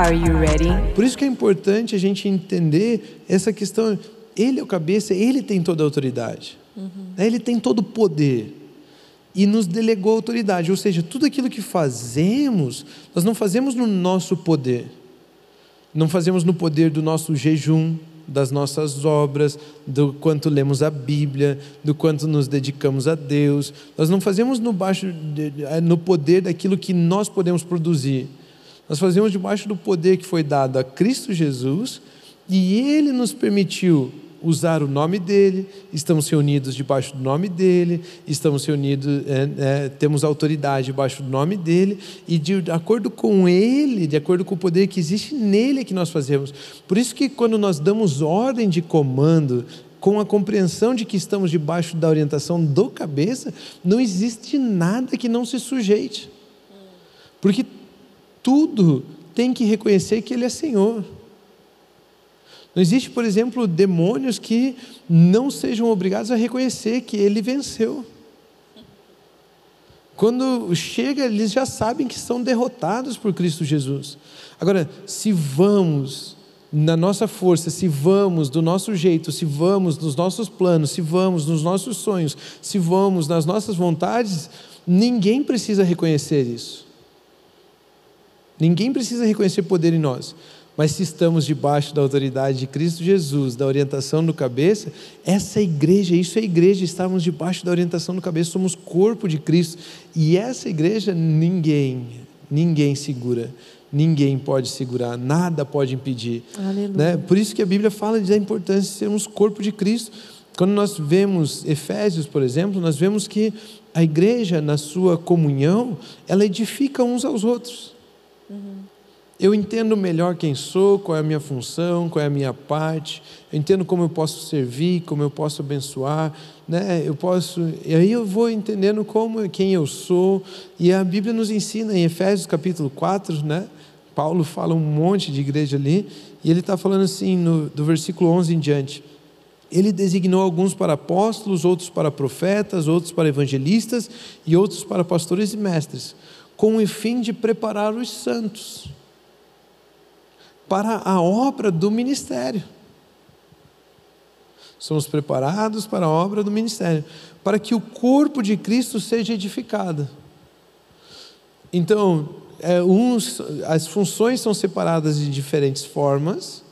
Are you ready? Por isso que é importante a gente entender essa questão. Ele é o cabeça, ele tem toda a autoridade. Uhum. Ele tem todo o poder. E nos delegou a autoridade. Ou seja, tudo aquilo que fazemos, nós não fazemos no nosso poder. Não fazemos no poder do nosso jejum, das nossas obras, do quanto lemos a Bíblia, do quanto nos dedicamos a Deus. Nós não fazemos no, baixo, no poder daquilo que nós podemos produzir nós fazemos debaixo do poder que foi dado a Cristo Jesus e Ele nos permitiu usar o nome dele, estamos reunidos debaixo do nome dele, estamos reunidos, é, é, temos autoridade debaixo do nome dele, e de acordo com ele, de acordo com o poder que existe nele, é que nós fazemos. Por isso que quando nós damos ordem de comando, com a compreensão de que estamos debaixo da orientação do cabeça, não existe nada que não se sujeite. Porque tudo tem que reconhecer que Ele é Senhor. Não existe, por exemplo, demônios que não sejam obrigados a reconhecer que Ele venceu. Quando chega, eles já sabem que são derrotados por Cristo Jesus. Agora, se vamos na nossa força, se vamos do nosso jeito, se vamos nos nossos planos, se vamos nos nossos sonhos, se vamos nas nossas vontades, ninguém precisa reconhecer isso. Ninguém precisa reconhecer poder em nós. Mas se estamos debaixo da autoridade de Cristo Jesus, da orientação do cabeça, essa igreja, isso é igreja, estamos debaixo da orientação do cabeça, somos corpo de Cristo. E essa igreja, ninguém, ninguém segura, ninguém pode segurar, nada pode impedir. Né? Por isso que a Bíblia fala da importância de sermos corpo de Cristo. Quando nós vemos Efésios, por exemplo, nós vemos que a igreja, na sua comunhão, ela edifica uns aos outros. Eu entendo melhor quem sou, qual é a minha função, qual é a minha parte. Eu entendo como eu posso servir, como eu posso abençoar, né? Eu posso, e aí eu vou entendendo como quem eu sou. E a Bíblia nos ensina em Efésios capítulo 4, né? Paulo fala um monte de igreja ali, e ele está falando assim no, do versículo 11 em diante. Ele designou alguns para apóstolos, outros para profetas, outros para evangelistas e outros para pastores e mestres, com o fim de preparar os santos para a obra do ministério. Somos preparados para a obra do ministério, para que o corpo de Cristo seja edificado. Então, é, uns, as funções são separadas de diferentes formas,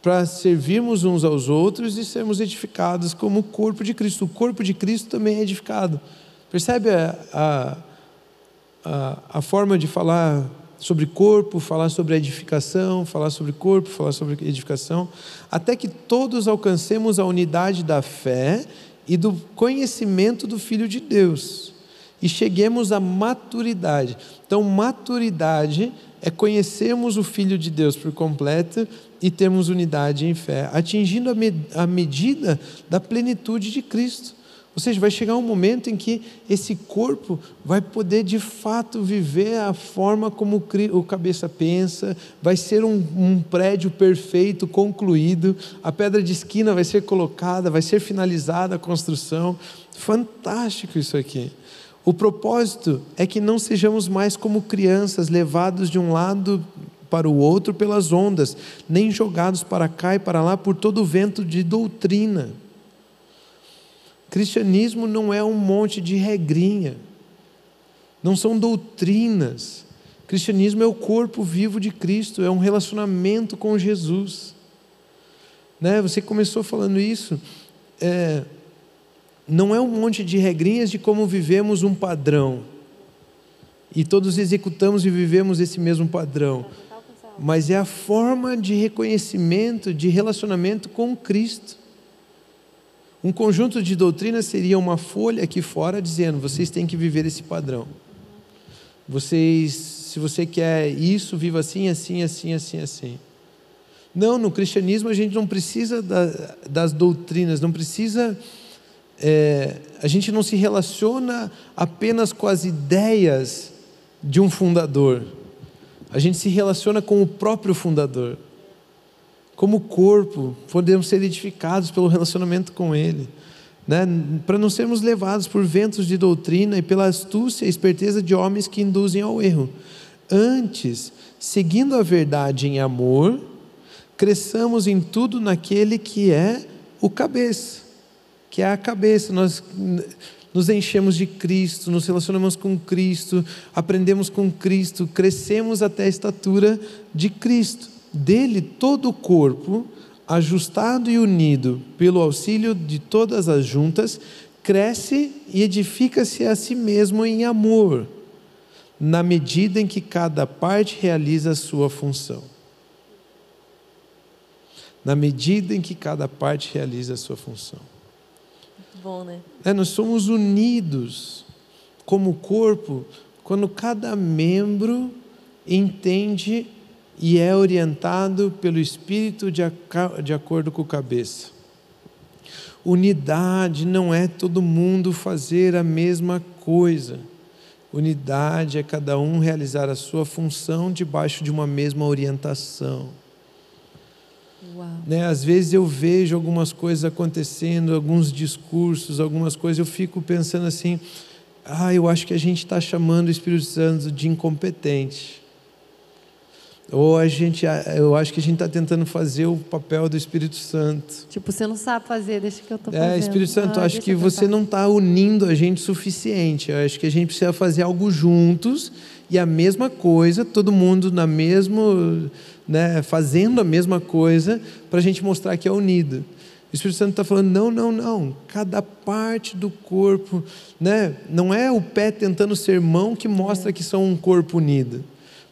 para servirmos uns aos outros e sermos edificados como o corpo de Cristo. O corpo de Cristo também é edificado. Percebe a, a, a, a forma de falar sobre corpo, falar sobre edificação, falar sobre corpo, falar sobre edificação, até que todos alcancemos a unidade da fé e do conhecimento do Filho de Deus e cheguemos à maturidade. Então, maturidade é conhecermos o Filho de Deus por completo e termos unidade em fé, atingindo a, a medida da plenitude de Cristo. Ou seja, vai chegar um momento em que esse corpo vai poder de fato viver a forma como o cabeça pensa, vai ser um, um, prédio perfeito, concluído, a pedra de esquina vai ser colocada, vai ser finalizada a construção. Fantástico isso aqui. O propósito é que não sejamos mais como crianças levados de um lado para o outro pelas ondas, nem jogados para cá e para lá por todo o vento de doutrina Cristianismo não é um monte de regrinha, não são doutrinas. Cristianismo é o corpo vivo de Cristo, é um relacionamento com Jesus. Né? Você começou falando isso. É, não é um monte de regrinhas de como vivemos um padrão. E todos executamos e vivemos esse mesmo padrão. Mas é a forma de reconhecimento, de relacionamento com Cristo. Um conjunto de doutrinas seria uma folha aqui fora dizendo: vocês têm que viver esse padrão. Vocês, se você quer isso, viva assim, assim, assim, assim, assim. Não, no cristianismo a gente não precisa da, das doutrinas, não precisa. É, a gente não se relaciona apenas com as ideias de um fundador, a gente se relaciona com o próprio fundador. Como corpo, podemos ser edificados pelo relacionamento com ele. Né? Para não sermos levados por ventos de doutrina e pela astúcia e esperteza de homens que induzem ao erro. Antes, seguindo a verdade em amor, cresçamos em tudo naquele que é o cabeça, que é a cabeça. Nós nos enchemos de Cristo, nos relacionamos com Cristo, aprendemos com Cristo, crescemos até a estatura de Cristo. Dele, todo o corpo, ajustado e unido pelo auxílio de todas as juntas, cresce e edifica-se a si mesmo em amor, na medida em que cada parte realiza a sua função na medida em que cada parte realiza a sua função. Bom, né? É, nós somos unidos como corpo quando cada membro entende e é orientado pelo Espírito de, de acordo com o cabeça. Unidade não é todo mundo fazer a mesma coisa. Unidade é cada um realizar a sua função debaixo de uma mesma orientação. Né? Às vezes eu vejo algumas coisas acontecendo, alguns discursos, algumas coisas, eu fico pensando assim: ah, eu acho que a gente está chamando o Espírito Santo de incompetente. Ou a gente, eu acho que a gente está tentando fazer o papel do Espírito Santo. Tipo, você não sabe fazer, deixa que eu estou fazendo. É, Espírito Santo, ah, acho que você não está unindo a gente o suficiente. Eu acho que a gente precisa fazer algo juntos e a mesma coisa, todo mundo na mesmo né, fazendo a mesma coisa para a gente mostrar que é unido. O Espírito Santo está falando: não, não, não. Cada parte do corpo, né? não é o pé tentando ser mão que mostra é. que são um corpo unido,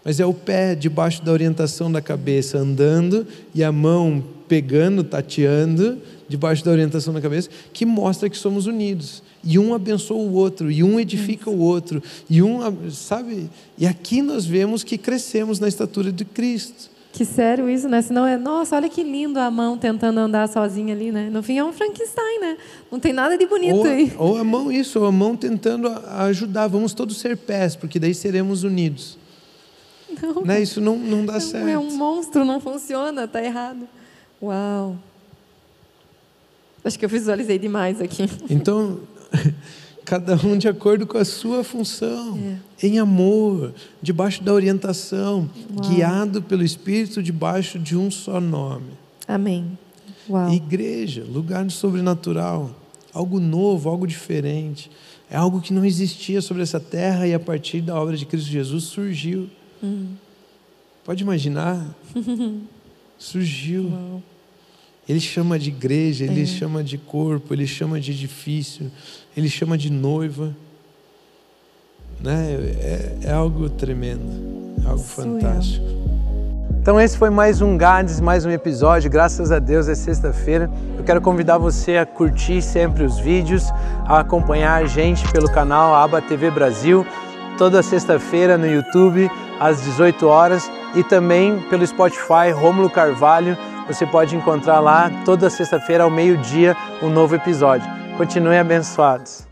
mas é o pé debaixo da orientação da cabeça andando e a mão pegando, tateando, debaixo da orientação da cabeça, que mostra que somos unidos. E um abençoa o outro, e um edifica o outro, e um, sabe? E aqui nós vemos que crescemos na estatura de Cristo. Que sério isso, né? Senão é, nossa, olha que lindo a mão tentando andar sozinha ali, né? No fim é um Frankenstein, né? Não tem nada de bonito ou, aí. Ou a mão, isso, ou a mão tentando ajudar. Vamos todos ser pés, porque daí seremos unidos. Não, né? Isso não, não dá é, certo. É um monstro, não funciona, tá errado. Uau. Acho que eu visualizei demais aqui. Então, cada um de acordo com a sua função, é. em amor, debaixo da orientação, Uau. guiado pelo Espírito, debaixo de um só nome. Amém. Uau. Igreja, lugar de sobrenatural, algo novo, algo diferente. É algo que não existia sobre essa terra e a partir da obra de Cristo Jesus surgiu. Hum. Pode imaginar? surgiu. Uau. Ele chama de igreja, ele é. chama de corpo, ele chama de edifício, ele chama de noiva. Né? É, é algo tremendo, é algo Sou fantástico. Eu. Então esse foi mais um Gades, mais um episódio. Graças a Deus é sexta-feira. Eu quero convidar você a curtir sempre os vídeos, a acompanhar a gente pelo canal Aba TV Brasil, toda sexta-feira no YouTube às 18 horas e também pelo Spotify Rômulo Carvalho você pode encontrar lá toda sexta-feira ao meio-dia um novo episódio. Continuem abençoados.